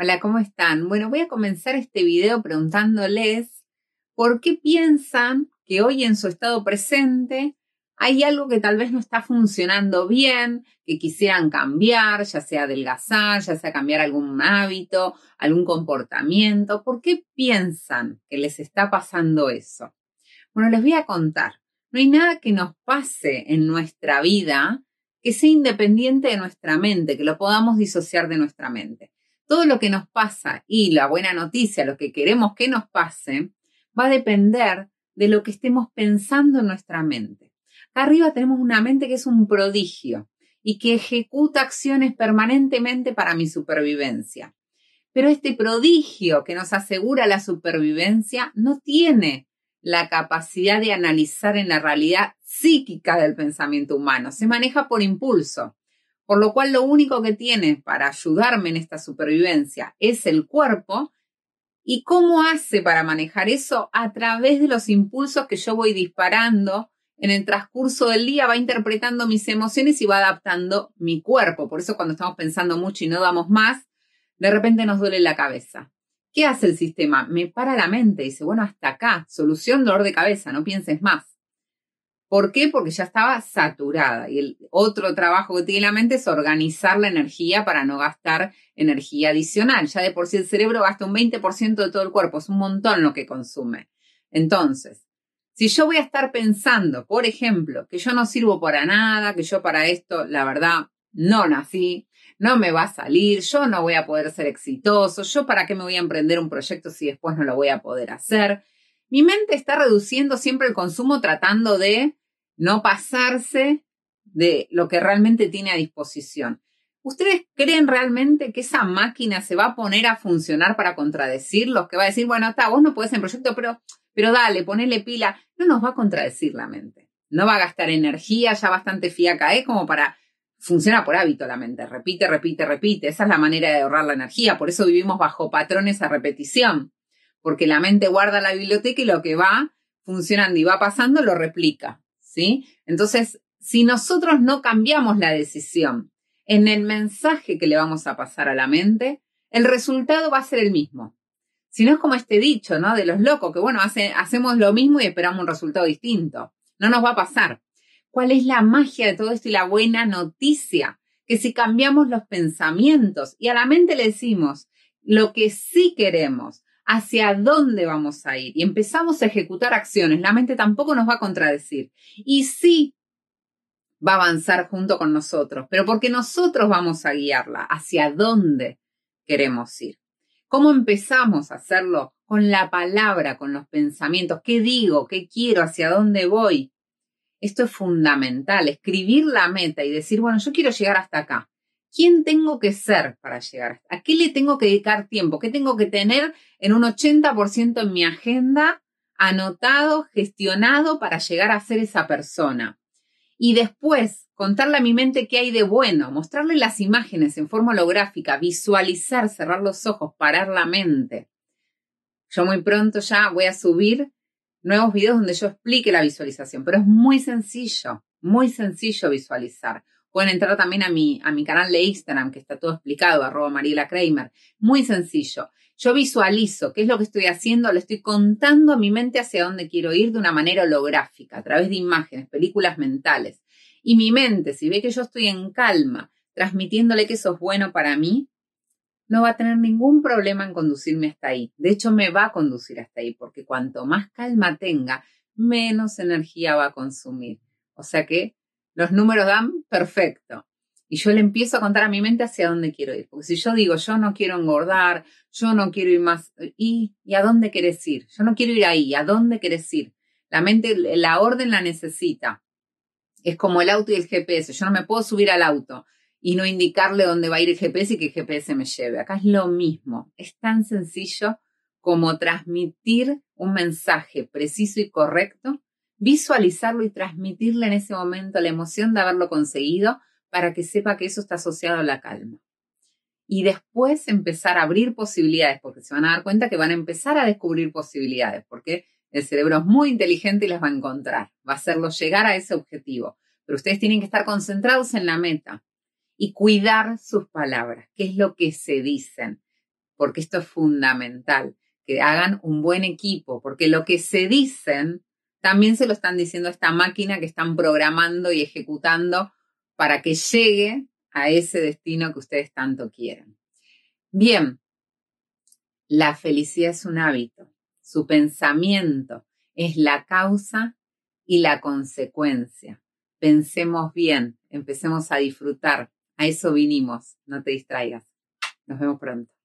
Hola, ¿cómo están? Bueno, voy a comenzar este video preguntándoles por qué piensan que hoy en su estado presente hay algo que tal vez no está funcionando bien, que quisieran cambiar, ya sea adelgazar, ya sea cambiar algún hábito, algún comportamiento. ¿Por qué piensan que les está pasando eso? Bueno, les voy a contar. No hay nada que nos pase en nuestra vida que sea independiente de nuestra mente, que lo podamos disociar de nuestra mente todo lo que nos pasa y la buena noticia, lo que queremos que nos pase, va a depender de lo que estemos pensando en nuestra mente. Arriba tenemos una mente que es un prodigio y que ejecuta acciones permanentemente para mi supervivencia. Pero este prodigio que nos asegura la supervivencia no tiene la capacidad de analizar en la realidad psíquica del pensamiento humano, se maneja por impulso. Por lo cual lo único que tiene para ayudarme en esta supervivencia es el cuerpo. ¿Y cómo hace para manejar eso? A través de los impulsos que yo voy disparando en el transcurso del día, va interpretando mis emociones y va adaptando mi cuerpo. Por eso cuando estamos pensando mucho y no damos más, de repente nos duele la cabeza. ¿Qué hace el sistema? Me para la mente, dice, bueno, hasta acá, solución dolor de cabeza, no pienses más. ¿Por qué? Porque ya estaba saturada. Y el otro trabajo que tiene la mente es organizar la energía para no gastar energía adicional. Ya de por sí el cerebro gasta un 20% de todo el cuerpo, es un montón lo que consume. Entonces, si yo voy a estar pensando, por ejemplo, que yo no sirvo para nada, que yo para esto, la verdad, no nací, no me va a salir, yo no voy a poder ser exitoso, yo para qué me voy a emprender un proyecto si después no lo voy a poder hacer. Mi mente está reduciendo siempre el consumo tratando de no pasarse de lo que realmente tiene a disposición. ¿Ustedes creen realmente que esa máquina se va a poner a funcionar para contradecirlos? Que va a decir, bueno, está, vos no podés en proyecto, pero, pero dale, ponele pila. No nos va a contradecir la mente. No va a gastar energía ya bastante fiaca, ¿eh? Como para funciona por hábito la mente, repite, repite, repite. Esa es la manera de ahorrar la energía. Por eso vivimos bajo patrones a repetición, porque la mente guarda la biblioteca y lo que va funcionando y va pasando lo replica. Entonces, si nosotros no cambiamos la decisión en el mensaje que le vamos a pasar a la mente, el resultado va a ser el mismo. Si no es como este dicho, ¿no? De los locos, que bueno, hacemos lo mismo y esperamos un resultado distinto. No nos va a pasar. ¿Cuál es la magia de todo esto y la buena noticia? Que si cambiamos los pensamientos y a la mente le decimos lo que sí queremos, hacia dónde vamos a ir y empezamos a ejecutar acciones, la mente tampoco nos va a contradecir. Y sí va a avanzar junto con nosotros, pero porque nosotros vamos a guiarla hacia dónde queremos ir. ¿Cómo empezamos a hacerlo? Con la palabra, con los pensamientos. ¿Qué digo? ¿Qué quiero? ¿Hacia dónde voy? Esto es fundamental, escribir la meta y decir, bueno, yo quiero llegar hasta acá. ¿Quién tengo que ser para llegar? ¿A qué le tengo que dedicar tiempo? ¿Qué tengo que tener en un 80% en mi agenda anotado, gestionado para llegar a ser esa persona? Y después contarle a mi mente qué hay de bueno, mostrarle las imágenes en forma holográfica, visualizar, cerrar los ojos, parar la mente. Yo muy pronto ya voy a subir nuevos videos donde yo explique la visualización, pero es muy sencillo, muy sencillo visualizar. Pueden entrar también a mi, a mi canal de Instagram, que está todo explicado, arroba Mariela Kramer. Muy sencillo. Yo visualizo qué es lo que estoy haciendo, le estoy contando a mi mente hacia dónde quiero ir de una manera holográfica, a través de imágenes, películas mentales. Y mi mente, si ve que yo estoy en calma, transmitiéndole que eso es bueno para mí, no va a tener ningún problema en conducirme hasta ahí. De hecho, me va a conducir hasta ahí, porque cuanto más calma tenga, menos energía va a consumir. O sea que los números dan perfecto. Y yo le empiezo a contar a mi mente hacia dónde quiero ir. Porque si yo digo, yo no quiero engordar, yo no quiero ir más, ¿y, ¿y a dónde quieres ir? Yo no quiero ir ahí, ¿a dónde quieres ir? La mente, la orden la necesita. Es como el auto y el GPS. Yo no me puedo subir al auto y no indicarle dónde va a ir el GPS y que el GPS me lleve. Acá es lo mismo. Es tan sencillo como transmitir un mensaje preciso y correcto visualizarlo y transmitirle en ese momento la emoción de haberlo conseguido para que sepa que eso está asociado a la calma. Y después empezar a abrir posibilidades, porque se van a dar cuenta que van a empezar a descubrir posibilidades, porque el cerebro es muy inteligente y las va a encontrar, va a hacerlo llegar a ese objetivo. Pero ustedes tienen que estar concentrados en la meta y cuidar sus palabras, qué es lo que se dicen. porque esto es fundamental, que hagan un buen equipo, porque lo que se dicen también se lo están diciendo a esta máquina que están programando y ejecutando para que llegue a ese destino que ustedes tanto quieren. Bien, la felicidad es un hábito, su pensamiento es la causa y la consecuencia. Pensemos bien, empecemos a disfrutar, a eso vinimos, no te distraigas. Nos vemos pronto.